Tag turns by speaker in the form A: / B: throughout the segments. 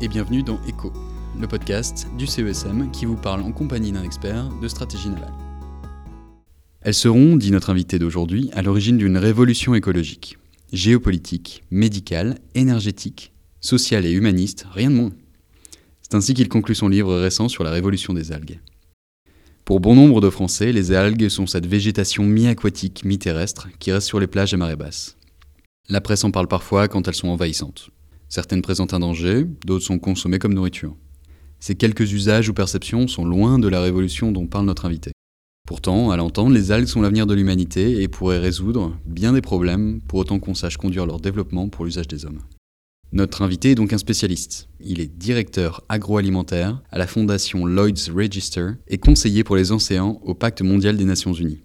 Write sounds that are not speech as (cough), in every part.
A: et bienvenue dans ECHO, le podcast du CESM qui vous parle en compagnie d'un expert de stratégie navale. Elles seront, dit notre invité d'aujourd'hui, à l'origine d'une révolution écologique, géopolitique, médicale, énergétique, sociale et humaniste, rien de moins. C'est ainsi qu'il conclut son livre récent sur la révolution des algues. Pour bon nombre de Français, les algues sont cette végétation mi-aquatique, mi-terrestre qui reste sur les plages à marée basse. La presse en parle parfois quand elles sont envahissantes. Certaines présentent un danger, d'autres sont consommées comme nourriture. Ces quelques usages ou perceptions sont loin de la révolution dont parle notre invité. Pourtant, à l'entendre, les algues sont l'avenir de l'humanité et pourraient résoudre bien des problèmes pour autant qu'on sache conduire leur développement pour l'usage des hommes. Notre invité est donc un spécialiste. Il est directeur agroalimentaire à la fondation Lloyd's Register et conseiller pour les océans au Pacte mondial des Nations Unies.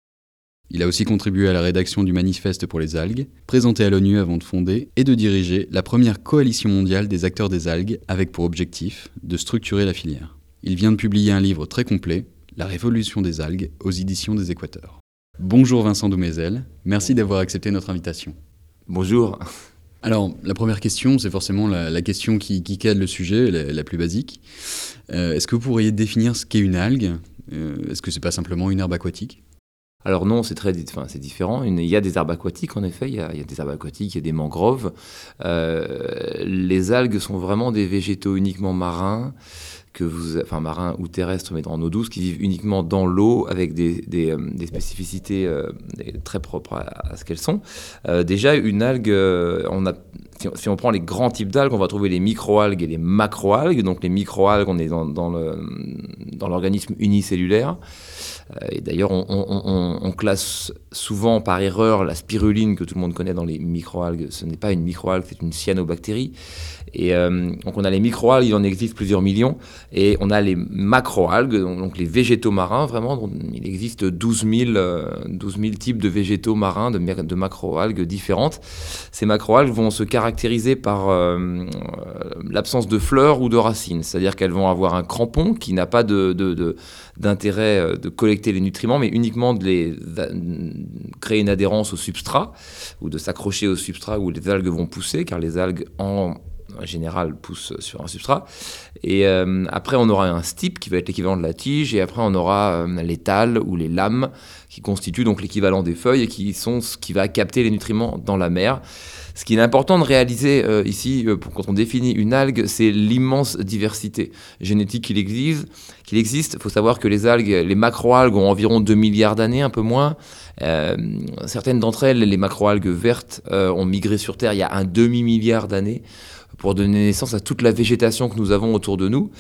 A: Il a aussi contribué à la rédaction du Manifeste pour les algues, présenté à l'ONU avant de fonder et de diriger la première coalition mondiale des acteurs des algues avec pour objectif de structurer la filière. Il vient de publier un livre très complet, La révolution des algues, aux éditions des Équateurs. Bonjour Vincent Doumézel, merci d'avoir accepté notre invitation.
B: Bonjour.
A: Alors, la première question, c'est forcément la, question qui, cadre le sujet, la, plus basique. Euh, est-ce que vous pourriez définir ce qu'est une algue? Euh, Est-ce que c'est pas simplement une herbe aquatique?
B: Alors non, c'est très, enfin, c'est différent. Il y a des herbes aquatiques, en effet. Il y a, des herbes aquatiques, il y a des mangroves. Euh, les algues sont vraiment des végétaux uniquement marins, que vous, enfin marins ou terrestres, mais en eau douce, qui vivent uniquement dans l'eau avec des, des, euh, spécificités euh, très propres à, ce qu'elles sont. déjà, une algue, on a si on, prend les grands types d'algues, on va trouver les microalgues et les macroalgues. Donc les microalgues, on est dans, dans l'organisme unicellulaire. Euh, et d'ailleurs, on, classe souvent par erreur la spiruline que tout le monde connaît dans les microalgues. Ce n'est pas une microalgue, c'est une cyanobactérie. Et euh, donc on a les microalgues, il en existe plusieurs millions, et on a les macroalgues, donc les végétaux marins, vraiment, il existe 12 000, euh, types de végétaux marins, de, de macroalgues différentes. Ces macroalgues vont se caractériser par euh, l'absence de fleurs ou de racines, c'est-à-dire qu'elles vont avoir un crampon qui n'a pas d'intérêt de, collecter les nutriments, mais uniquement de créer une adhérence au substrat, ou de s'accrocher au substrat où les algues vont pousser, car les algues en en général pousse sur un substrat. Et euh, après, on aura un stipe qui va être l'équivalent de la tige, et après, on aura euh, les tales ou les lames qui constituent donc l'équivalent des feuilles et qui sont ce qui va capter les nutriments dans la mer. Ce qui est important de réaliser euh, ici, quand on définit une algue, c'est l'immense diversité génétique qu'il existe. Qu'il existe. Il faut savoir que les algues, les macroalgues ont environ 2 milliards d'années, un peu moins. certaines d'entre elles, les macroalgues vertes, ont migré sur Terre il y a un demi-milliard d'années pour donner naissance à toute la végétation que nous avons autour de nous.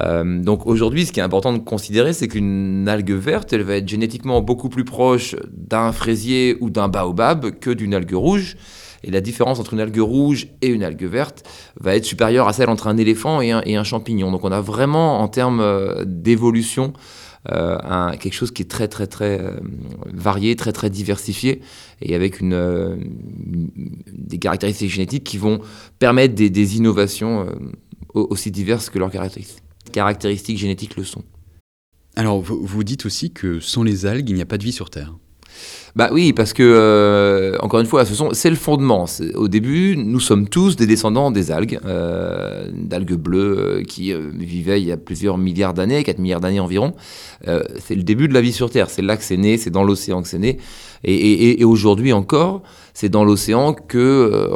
B: Euh, donc aujourd'hui, ce qui est important de considérer, c'est qu'une algue verte, elle va être génétiquement beaucoup plus proche d'un fraisier ou d'un baobab que d'une algue rouge. Et la différence entre une algue rouge et une algue verte va être supérieure à celle entre un éléphant et un, champignon. Donc on a vraiment, en termes euh, d'évolution, un, quelque chose qui est très très très euh, varié, très très diversifié et avec une, euh, des caractéristiques génétiques qui vont permettre des, innovations aussi diverses que leurs caractéristiques, caractéristiques génétiques le sont.
A: Alors vous dites aussi que sans les algues, il n'y a pas de vie sur Terre.
B: Bah oui, parce que, euh, encore une fois, c'est le fondement. Au début, nous sommes tous des descendants des algues, euh, d'algues bleues euh, qui vivaient il y a plusieurs milliards d'années, 4 milliards d'années environ. c'est le début de la vie sur Terre. C'est là que c'est né, c'est dans l'océan que c'est né. Et, aujourd'hui encore, c'est dans l'océan que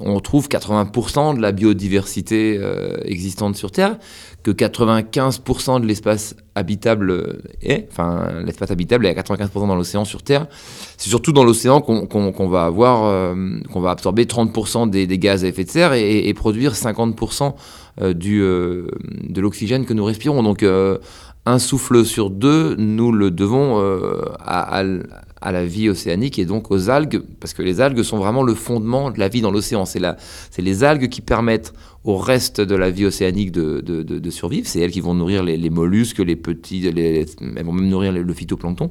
B: on trouve 80% de la biodiversité existante sur Terre que 95% de l'espace habitable est, enfin l'espace habitable est à 95% dans l'océan sur Terre. C'est surtout dans l'océan qu'on va avoir, euh, qu'on va absorber 30% des, gaz à effet de serre et, produire 50% euh, du, euh, de l'oxygène que nous respirons. Donc un souffle sur deux, nous le devons à, à la vie océanique et donc aux algues, parce que les algues sont vraiment le fondement de la vie dans l'océan. C'est les algues qui permettent au reste de la vie océanique de, de, de, survivre. C'est elles qui vont nourrir les, les mollusques, les petits, les, elles vont même nourrir le phytoplancton,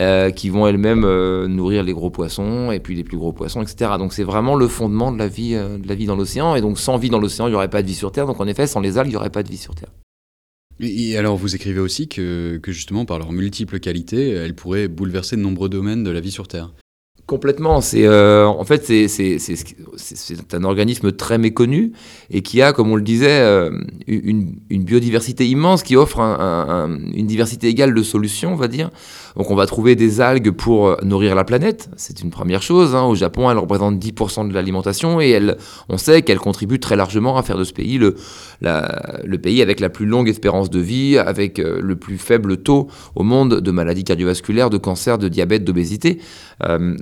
B: euh, qui vont elles-mêmes euh, nourrir les gros poissons et puis les plus gros poissons, etc. Donc c'est vraiment le fondement de la vie, euh, de la vie dans l'océan. Et donc sans vie dans l'océan, il n'y aurait pas de vie sur Terre. Donc en effet, sans les algues, il n'y aurait pas de vie sur Terre.
A: Et alors, vous écrivez aussi que, justement, par leurs multiples qualités, elles pourraient bouleverser de nombreux domaines de la vie sur Terre.
B: Complètement. C'est euh, en fait c'est un organisme très méconnu et qui a, comme on le disait, euh, une, biodiversité immense qui offre une diversité égale de solutions, on va dire. Donc on va trouver des algues pour euh, nourrir la planète, c'est une première chose. Hein. Au Japon, elles représentent 10% de l'alimentation et elle, on sait qu'elles contribuent très largement à faire de ce pays le, le pays avec la plus longue espérance de vie, avec le plus faible taux au monde de maladies cardiovasculaires, de cancer, de diabète, d'obésité.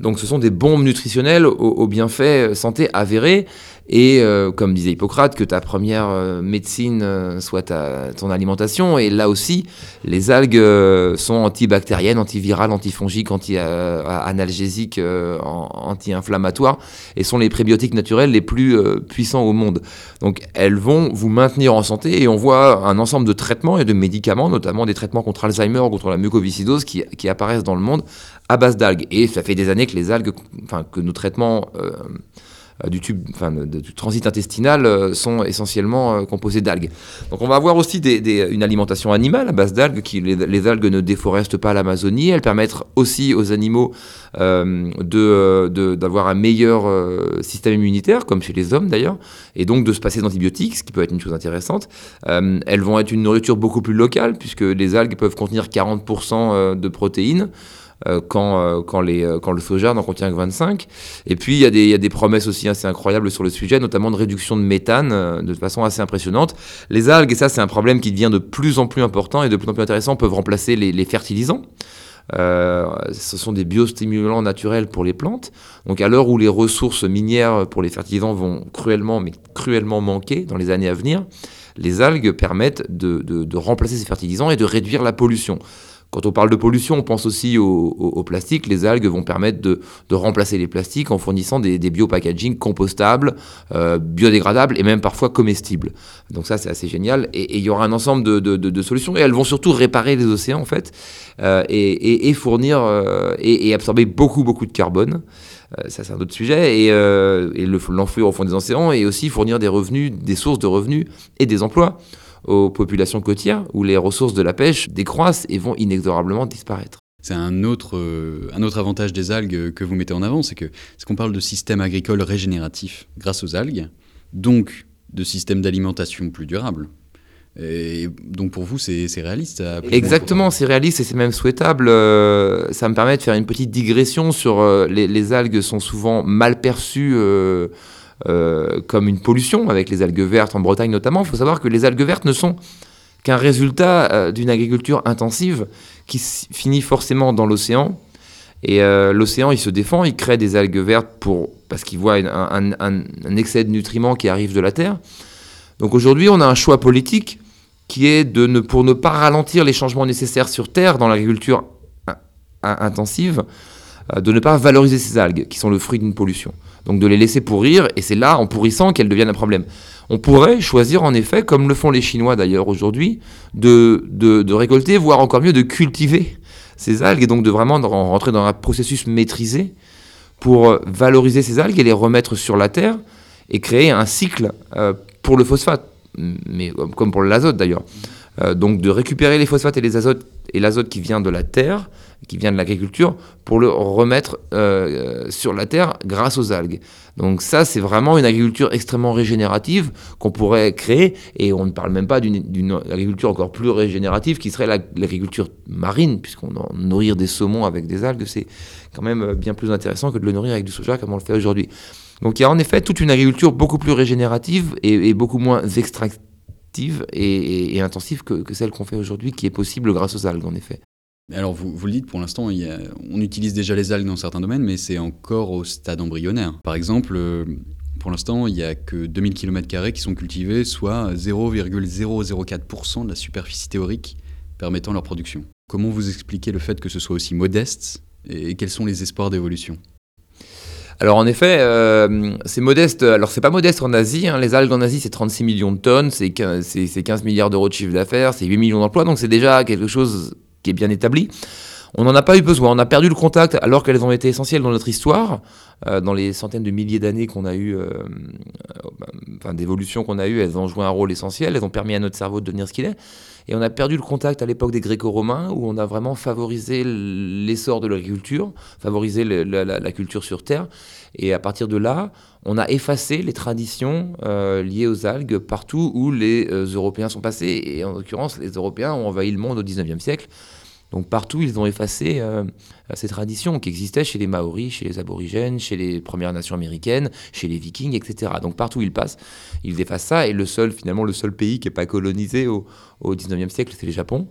B: donc ce sont des bombes nutritionnelles aux, bienfaits euh, santé avérés. Et euh, comme disait Hippocrate, que ta première euh, médecine soit ta, ton alimentation. Et là aussi, les algues sont antibactériennes, antivirales, antifongiques, anti-analgésiques, anti-inflammatoires, et sont les prébiotiques naturels les plus puissants au monde. Donc elles vont vous maintenir en santé, et on voit un ensemble de traitements et de médicaments, notamment des traitements contre Alzheimer contre la mucoviscidose, qui, apparaissent dans le monde à base d'algues. Et ça fait des années que les algues, enfin, que nos traitements euh, euh, du tube, enfin, du transit intestinal euh, sont essentiellement composés d'algues. Donc on va avoir aussi une alimentation animale à base d'algues. Qui, les, algues ne déforestent pas l'Amazonie. Elles permettent aussi aux animaux d'avoir un meilleur système immunitaire, comme chez les hommes d'ailleurs, et donc de se passer d'antibiotiques, ce qui peut être une chose intéressante. elles vont être une nourriture beaucoup plus locale, puisque les algues peuvent contenir 40% de protéines. Euh, quand, euh, euh, quand le soja n'en contient que 25. Et puis il y, a des, promesses aussi assez incroyables sur le sujet, notamment de réduction de méthane de façon assez impressionnante. Les algues, et ça c'est un problème qui devient de plus en plus important et de plus en plus intéressant, peuvent remplacer les, fertilisants. Ce sont des biostimulants naturels pour les plantes. Donc à l'heure où les ressources minières pour les fertilisants vont cruellement, mais cruellement manquer dans les années à venir, les algues permettent de remplacer ces fertilisants et de réduire la pollution. Quand on parle de pollution, on pense aussi au, plastique. Les algues vont permettre de, remplacer les plastiques en fournissant des, des biopackaging compostables, euh, biodégradables et même parfois comestibles. Donc ça, c'est assez génial. Et il y aura un ensemble de, solutions. Et elles vont surtout réparer les océans, en fait, euh, et, fournir euh, et, absorber beaucoup, beaucoup de carbone. ça, c'est un autre sujet. Et, l'enfouir au fond des océans et aussi fournir des revenus, des sources de revenus et des emplois aux populations côtières où les ressources de la pêche décroissent et vont inexorablement disparaître.
A: C'est un autre, euh, un autre avantage des algues que vous mettez en avant, c'est que ce qu'on parle de système agricole régénératif grâce aux algues, donc de système d'alimentation plus durable. Et donc pour vous, c'est réaliste
B: Exactement, c'est réaliste et c'est même souhaitable. Euh, ça me permet de faire une petite digression sur euh, les, les, algues sont souvent mal perçues euh, comme une pollution, avec les algues vertes en Bretagne notamment. Il faut savoir que les algues vertes ne sont qu'un résultat euh, d'une agriculture intensive qui finit forcément dans l'océan. Et euh, l'océan, il se défend, il crée des algues vertes pour, parce qu'il voit un, un, excès de nutriments qui arrive de la Terre. Donc aujourd'hui, on a un choix politique qui est de ne, pour ne pas ralentir les changements nécessaires sur Terre dans l'agriculture intensive, de ne pas valoriser ces algues qui sont le fruit d'une pollution donc de les laisser pourrir, et c'est là, en pourrissant, qu'elles deviennent un problème. On pourrait choisir, en effet, comme le font les Chinois d'ailleurs aujourd'hui, de, de, récolter, voire encore mieux, de cultiver ces algues, et donc de vraiment rentrer dans un processus maîtrisé pour valoriser ces algues et les remettre sur la terre, et créer un cycle euh, pour le phosphate, mais comme pour l'azote d'ailleurs. Euh, donc de récupérer les phosphates et les azotes et l'azote qui vient de la terre, qui vient de l'agriculture, pour le remettre euh, sur la terre grâce aux algues. Donc ça, c'est vraiment une agriculture extrêmement régénérative qu'on pourrait créer, et on ne parle même pas d'une agriculture encore plus régénérative qui serait l'agriculture marine, puisqu'on nourrir des saumons avec des algues, c'est quand même bien plus intéressant que de le nourrir avec du soja comme on le fait aujourd'hui. Donc il y a en effet toute une agriculture beaucoup plus régénérative et, et beaucoup moins extractive et, intensive que, celle qu'on fait aujourd'hui, qui est possible grâce aux algues, en effet.
A: Alors, vous, vous le dites, pour l'instant, on utilise déjà les algues dans certains domaines, mais c'est encore au stade embryonnaire. Par exemple, euh, pour l'instant, il n'y a que 2000 km qui sont cultivés, soit 0,004% de la superficie théorique permettant leur production. Comment vous expliquez le fait que ce soit aussi modeste et quels sont les espoirs d'évolution?
B: Alors en effet, euh, c'est modeste. Alors c'est pas modeste en Asie. Hein. Les algues en Asie, c'est 36 millions de tonnes, c'est 15, milliards d'euros de chiffre d'affaires, c'est 8 millions d'emplois. Donc c'est déjà quelque chose qui est bien établi. On n'en a pas eu besoin. On a perdu le contact alors qu'elles ont été essentielles dans notre histoire, euh, dans les centaines de milliers d'années qu'on a eu, euh, enfin, d'évolution qu'on a eu. Elles ont joué un rôle essentiel. Elles ont permis à notre cerveau de devenir ce qu'il est. Et on a perdu le contact à l'époque des Gréco-Romains, où on a vraiment favorisé l'essor de l'agriculture, favorisé la, culture sur Terre. Et à partir de là, on a effacé les traditions euh, liées aux algues partout où les Européens sont passés. Et en l'occurrence, les Européens ont envahi le monde au 19e siècle. Donc partout, ils ont effacé euh, ces traditions qui existaient chez les Maoris, chez les aborigènes, chez les Premières Nations américaines, chez les Vikings, etc. Donc partout ils passent, ils effacent ça. Et le seul, finalement, le seul pays qui n'est pas colonisé au, au 19e siècle, c'est le Japon.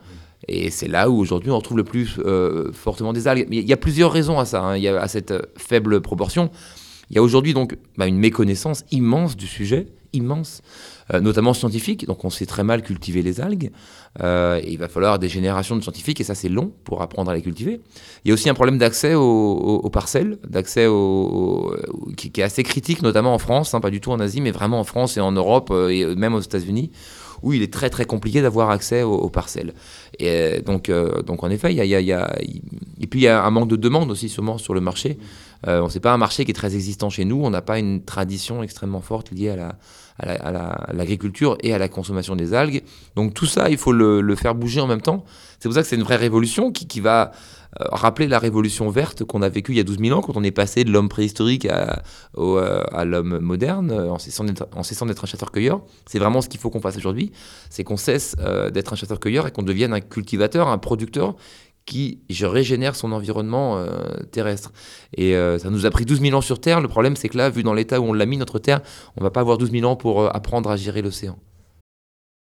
B: Et c'est là où aujourd'hui on retrouve le plus euh, fortement des algues. Il y a plusieurs raisons à ça, hein. y a à cette euh, faible proportion. Il y a aujourd'hui donc bah, une méconnaissance immense du sujet, immense. Euh, notamment scientifiques. Donc on sait très mal cultiver les algues. Euh, il va falloir des générations de scientifiques et ça c'est long pour apprendre à les cultiver. Il y a aussi un problème d'accès aux, parcelles, d'accès au, qui, est assez critique, notamment en France, hein, pas du tout en Asie, mais vraiment en France et en Europe euh, et même aux États-Unis où il est très très compliqué d'avoir accès aux, parcelles. Et donc, donc en effet, il y a, y a, et puis il y a un manque de demande aussi sûrement sur le marché. Euh, on sait pas un marché qui est très existant chez nous. On n'a pas une tradition extrêmement forte liée à la, à l'agriculture et à la consommation des algues. Donc tout ça, il faut le, faire bouger en même temps. C'est pour ça que c'est une vraie révolution qui, va euh, rappeler la révolution verte qu'on a vécue il y a 12 000 ans, quand on est passé de l'homme préhistorique à, euh, à l'homme moderne, euh, en cessant d'être un chasseur-cueilleur. C'est vraiment ce qu'il faut qu'on fasse aujourd'hui, c'est qu'on cesse d'être un chasseur-cueilleur et qu'on devienne un cultivateur, un producteur qui régénère son environnement euh, terrestre. Et euh, ça nous a pris 12 000 ans sur Terre. Le problème, c'est que là, vu dans l'état où on l'a mis, notre Terre, on va pas avoir 12 000 ans pour euh, apprendre à gérer l'océan.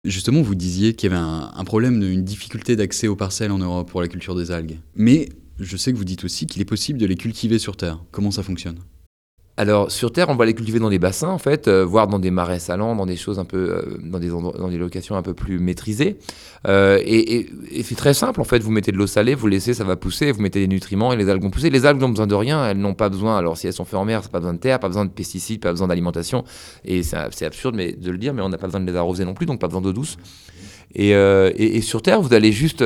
A: Justement, vous disiez qu'il y avait un problème, une difficulté d'accès aux parcelles en Europe pour la culture des algues. Mais je sais que vous dites aussi qu'il est possible de les cultiver sur Terre. Comment ça fonctionne?
B: Alors sur Terre, on va les cultiver dans des bassins en fait, euh, voire dans des marais salants, dans des choses un peu, euh, dans, des dans des locations un peu plus maîtrisées. Euh, et, c'est très simple en fait. Vous mettez de l'eau salée, vous laissez, ça va pousser. Vous mettez des nutriments et les algues vont pousser. Les algues n'ont besoin de rien, elles n'ont pas besoin. Alors si elles sont faites en mer, c'est pas besoin de terre, pas besoin de pesticides, pas besoin d'alimentation. Et c'est absurde mais de le dire, mais on n'a pas besoin de les arroser non plus, donc pas besoin d'eau douce. Et, et, sur Terre, vous allez juste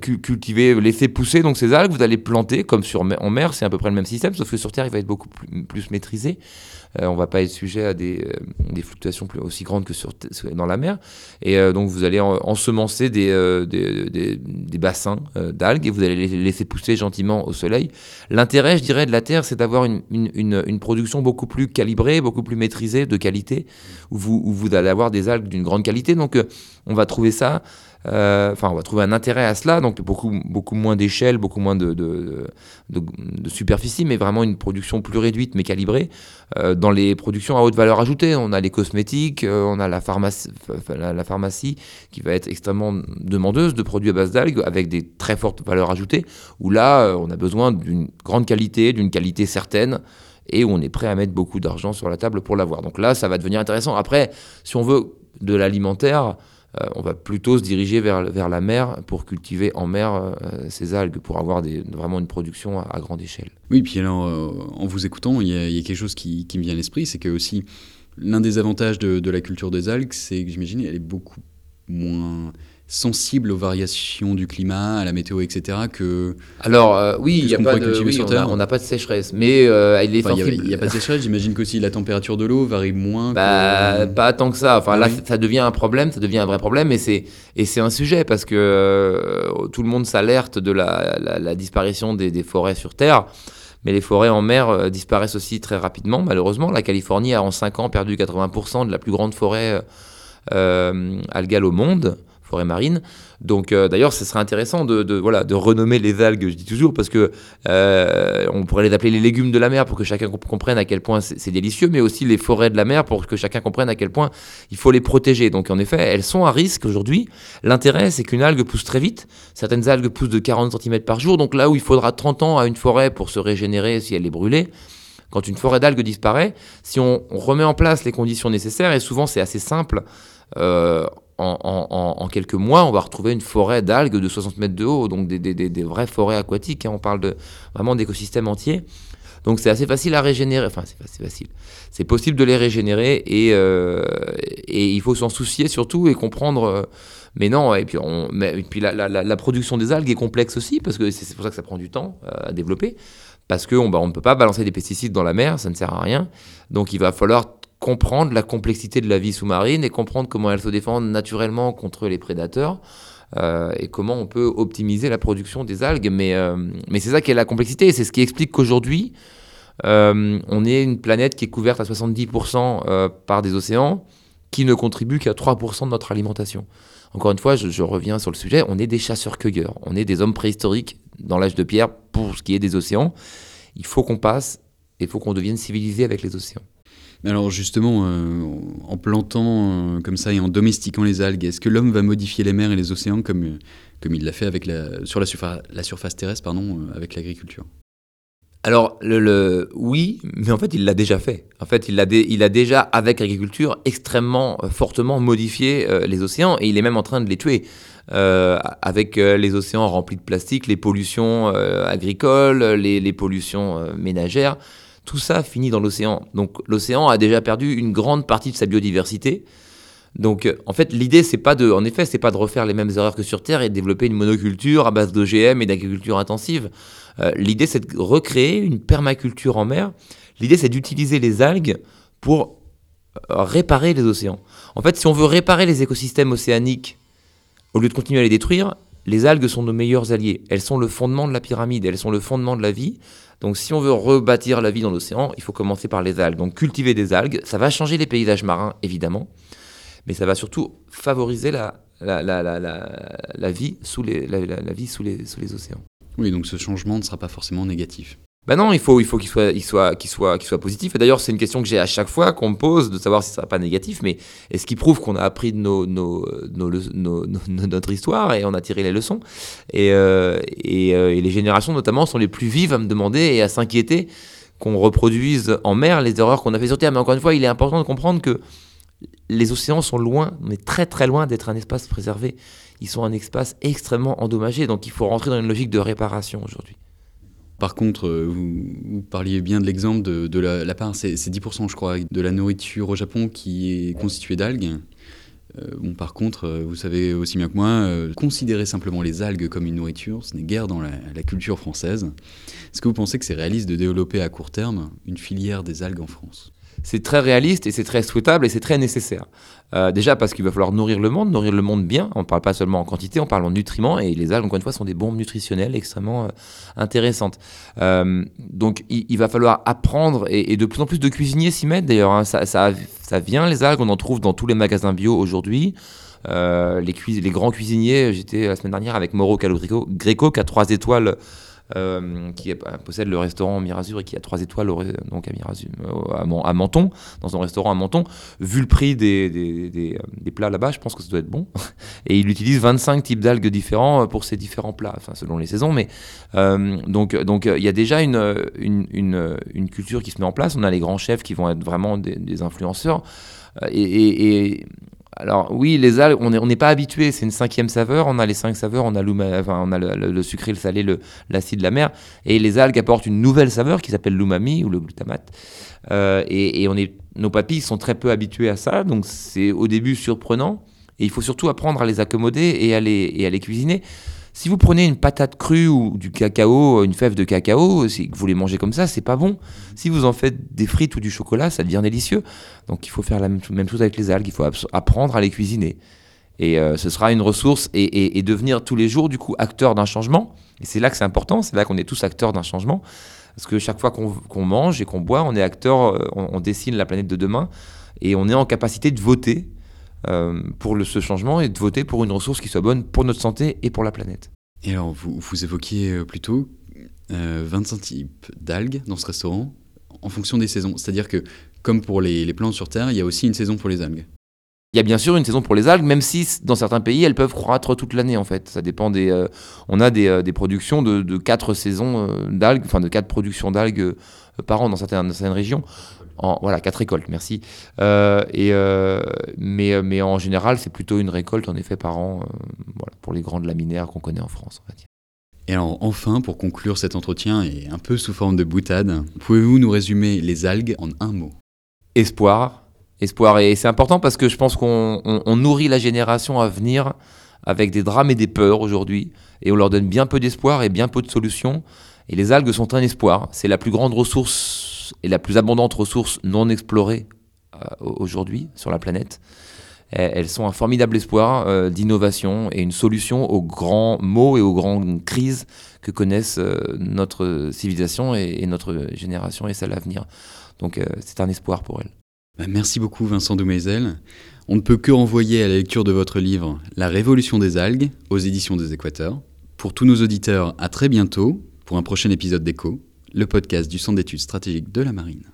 B: cultiver, laisser pousser donc ces algues, vous allez planter comme sur en mer, c'est à peu près le même système, sauf que sur Terre il va être beaucoup plus, maîtrisé. Euh, on va pas être sujet à des, euh, des fluctuations aussi grandes que sur, dans la mer. Et donc vous allez ensemencer des, des, des, bassins d'algues et vous allez les laisser pousser gentiment au soleil. L'intérêt, je dirais, de la Terre, c'est d'avoir une, une, une, production beaucoup plus calibrée, beaucoup plus maîtrisée, de qualité, où vous, où vous allez avoir des algues d'une grande qualité. Donc on va trouver ça. Euh, enfin, on va trouver un intérêt à cela, donc beaucoup, beaucoup moins d'échelle, beaucoup moins de, superficie, mais vraiment une production plus réduite mais calibrée. Euh, dans les productions à haute valeur ajoutée, on a les cosmétiques, euh, on a la pharmacie, la, pharmacie qui va être extrêmement demandeuse de produits à base d'algues avec des très fortes valeurs ajoutées, où là, on a besoin d'une grande qualité, d'une qualité certaine et où on est prêt à mettre beaucoup d'argent sur la table pour l'avoir. Donc là, ça va devenir intéressant. Après, si on veut de l'alimentaire, on va plutôt se diriger vers, vers la mer pour cultiver en mer euh, ces algues, pour avoir vraiment une production à, grande échelle.
A: Oui, puis alors, euh, en vous écoutant, il y, a quelque chose qui, qui me vient à l'esprit, c'est que aussi, l'un des avantages de, de, la culture des algues, c'est que j'imagine elle est beaucoup moins sensible aux variations du climat, à la météo, etc. que
B: alors euh, oui, il y a pas de, on n'a pas de sécheresse, mais euh, il est
A: Il n'y a, pas de sécheresse. J'imagine qu'aussi la température de l'eau varie moins.
B: Bah, Pas tant que ça. Enfin là, ça devient un problème, ça devient un vrai problème, et c'est et c'est un sujet parce que euh, tout le monde s'alerte de la, la, disparition des, des, forêts sur Terre. Mais les forêts en mer disparaissent aussi très rapidement, malheureusement. La Californie a en 5 ans perdu 80% de la plus grande forêt algale au monde forêt marine. Donc euh, d'ailleurs, ce serait intéressant de, voilà, de renommer les algues, je dis toujours, parce que euh, on pourrait les appeler les légumes de la mer pour que chacun comprenne à quel point c'est délicieux, mais aussi les forêts de la mer pour que chacun comprenne à quel point il faut les protéger. Donc en effet, elles sont à risque aujourd'hui. L'intérêt, c'est qu'une algue pousse très vite. Certaines algues poussent de 40 cm par jour, donc là où il faudra 30 ans à une forêt pour se régénérer si elle est brûlée, quand une forêt d'algues disparaît, si on, remet en place les conditions nécessaires, et souvent c'est assez simple, euh, en, quelques mois, on va retrouver une forêt d'algues de 60 mètres de haut, donc des, vraies forêts aquatiques. Hein. on parle de, vraiment d'écosystèmes entiers. Donc c'est assez facile à régénérer. Enfin, c'est facile. C'est possible de les régénérer et, euh, et il faut s'en soucier surtout et comprendre. Euh, mais non, et puis, on, mais, la, production des algues est complexe aussi parce que c'est pour ça que ça prend du temps euh, à développer. Parce qu'on bah, on ne peut pas balancer des pesticides dans la mer, ça ne sert à rien. Donc il va falloir comprendre la complexité de la vie sous-marine et comprendre comment elle se défend naturellement contre les prédateurs. Euh, et comment on peut optimiser la production des algues. Mais, euh, mais c'est ça qui est la complexité, et c'est ce qui explique qu'aujourd'hui, euh, on est une planète qui est couverte à 70% par des océans, qui ne contribuent qu'à 3% de notre alimentation. Encore une fois, je, je, reviens sur le sujet, on est des chasseurs-cueilleurs, on est des hommes préhistoriques dans l'âge de pierre pour ce qui est des océans. Il faut qu'on passe, il faut qu'on devienne civilisé avec les océans.
A: Alors justement, euh, en plantant euh, comme ça et en domestiquant les algues, est-ce que l'homme va modifier les mers et les océans comme, euh, il l'a fait avec la, sur la, surface terrestre pardon, avec l'agriculture?
B: Alors, le, oui, mais en fait, il l'a déjà fait. En fait, il a, déjà, avec l'agriculture, extrêmement fortement modifié les océans et il est même en train de les tuer. avec les océans remplis de plastique, les pollutions agricoles, les, les pollutions ménagères tout ça finit dans l'océan. Donc l'océan a déjà perdu une grande partie de sa biodiversité. Donc euh, en fait l'idée c'est pas de en effet c'est pas de refaire les mêmes erreurs que sur terre et de développer une monoculture à base d'OGM et d'agriculture intensive. Euh, l'idée c'est de recréer une permaculture en mer. L'idée c'est d'utiliser les algues pour euh, réparer les océans. En fait si on veut réparer les écosystèmes océaniques au lieu de continuer à les détruire, les algues sont nos meilleurs alliés. Elles sont le fondement de la pyramide, elles sont le fondement de la vie. Donc si on veut rebâtir la vie dans l'océan, il faut commencer par les algues. Donc cultiver des algues, ça va changer les paysages marins, évidemment, mais ça va surtout favoriser la, vie, sous les, la, sous les océans.
A: Oui, donc ce changement ne sera pas forcément négatif.
B: Ben non, il faut, il faut qu'il soit, il soit, qu'il soit, qu'il soit positif. Et d'ailleurs, c'est une question que j'ai à chaque fois qu'on me pose, de savoir si ça sera pas négatif. Mais est-ce qui prouve qu'on a appris de nos, nos, nos, nos, notre histoire et on a tiré les leçons? Et, euh, et, euh, et, les générations, notamment, sont les plus vives à me demander et à s'inquiéter qu'on reproduise en mer les erreurs qu'on a fait sur Terre. Mais encore une fois, il est important de comprendre que les océans sont loin, mais très très loin d'être un espace préservé. Ils sont un espace extrêmement endommagé. Donc, il faut rentrer dans une logique de réparation aujourd'hui.
A: Par contre, euh, vous, parliez bien de l'exemple de, la, part, c'est 10% je crois, de la nourriture au Japon qui est constituée d'algues. Euh, par contre, euh, vous savez aussi bien que moi, considérer simplement les algues comme une nourriture, ce n'est guère dans la culture française. Est-ce que vous pensez que c'est réaliste de développer à court terme une filière des algues en France?
B: C'est très réaliste et c'est très souhaitable et c'est très nécessaire. Euh, déjà parce qu'il va falloir nourrir le monde, nourrir le monde bien. On ne parle pas seulement en quantité, on parle en nutriments et les algues, encore une fois, sont des bombes nutritionnelles extrêmement euh, intéressantes. Euh, donc il, va falloir apprendre et, de plus en plus de cuisiniers s'y mettent d'ailleurs. Hein. Ça, vient, les algues, on en trouve dans tous les magasins bio aujourd'hui. les, grands cuisiniers, j'étais la semaine dernière avec Moro Calogreco, Greco qui a trois étoiles euh, qui possède le restaurant Mirazur et qui a trois étoiles donc à, Mirazur, euh, à, Menton, dans un restaurant à Menton. Vu le prix des, des, des, plats là-bas, je pense que ça doit être bon. (laughs) Et il utilise 25 types d'algues différents pour ces différents plats, enfin selon les saisons. Mais euh, donc il y a déjà une, une, une, culture qui se met en place. On a les grands chefs qui vont être vraiment des, influenceurs. Et, alors oui, les algues, on n'est pas habitué, c'est une cinquième saveur, on a les cinq saveurs, on a, on a le, sucré, le salé, l'acide de la mer, et les algues apportent une nouvelle saveur qui s'appelle l'umami ou le glutamate, euh, et, on est, nos papilles sont très peu habituées à ça, donc c'est au début surprenant, et il faut surtout apprendre à les accommoder et et à les cuisiner. Si vous prenez une patate crue ou du cacao, une fève de cacao, si vous les mangez comme ça, c'est pas bon. Si vous en faites des frites ou du chocolat, ça devient délicieux. Donc il faut faire la même chose avec les algues, il faut apprendre à les cuisiner. Et euh, ce sera une ressource et, devenir tous les jours, du coup, acteur d'un changement. Et c'est là que c'est important, c'est là qu'on est tous acteurs d'un changement. Parce que chaque fois qu'on mange et qu'on boit, on est acteur, euh, on dessine la planète de demain et on est en capacité de voter euh, pour le, ce changement et de voter pour une ressource qui soit bonne pour notre santé et pour la planète.
A: Et alors, vous, vous évoquiez euh, plutôt euh, 25 types d'algues dans ce restaurant en fonction des saisons. C'est-à-dire que, comme pour les, les, plantes sur Terre, il y a aussi une saison pour les algues.
B: Il y a bien sûr une saison pour les algues, même si dans certains pays, elles peuvent croître toute l'année en fait. Ça dépend des. Euh, on a des, des, productions de, de quatre saisons d'algues, enfin de quatre productions d'algues par an dans certaines, dans certaines régions voilà, quatre récoltes, merci. Euh, et, euh, mais, euh, mais en général, c'est plutôt une récolte en effet par an voilà, pour les grandes laminaires qu'on connaît en France.
A: Et alors enfin, pour conclure cet entretien et un peu sous forme de boutade, pouvez-vous nous résumer les algues en un mot?
B: Espoir. Espoir. Et c'est important parce que je pense qu'on nourrit la génération à venir avec des drames et des peurs aujourd'hui. Et on leur donne bien peu d'espoir et bien peu de solutions. Et les algues sont un espoir. C'est la plus grande ressource et la plus abondante ressource non explorée euh, aujourd'hui sur la planète. Elles sont un formidable espoir euh, d'innovation et une solution aux grands maux et aux grandes crises que connaissent euh, notre civilisation et, notre génération et celle à venir. Donc c'est un espoir pour elles.
A: Bah, merci beaucoup Vincent Doumézel. On ne peut que renvoyer à la lecture de votre livre La Révolution des algues aux éditions des Équateurs. Pour tous nos auditeurs, à très bientôt pour un prochain épisode d'Echo, le podcast du Centre d'études stratégiques de la Marine.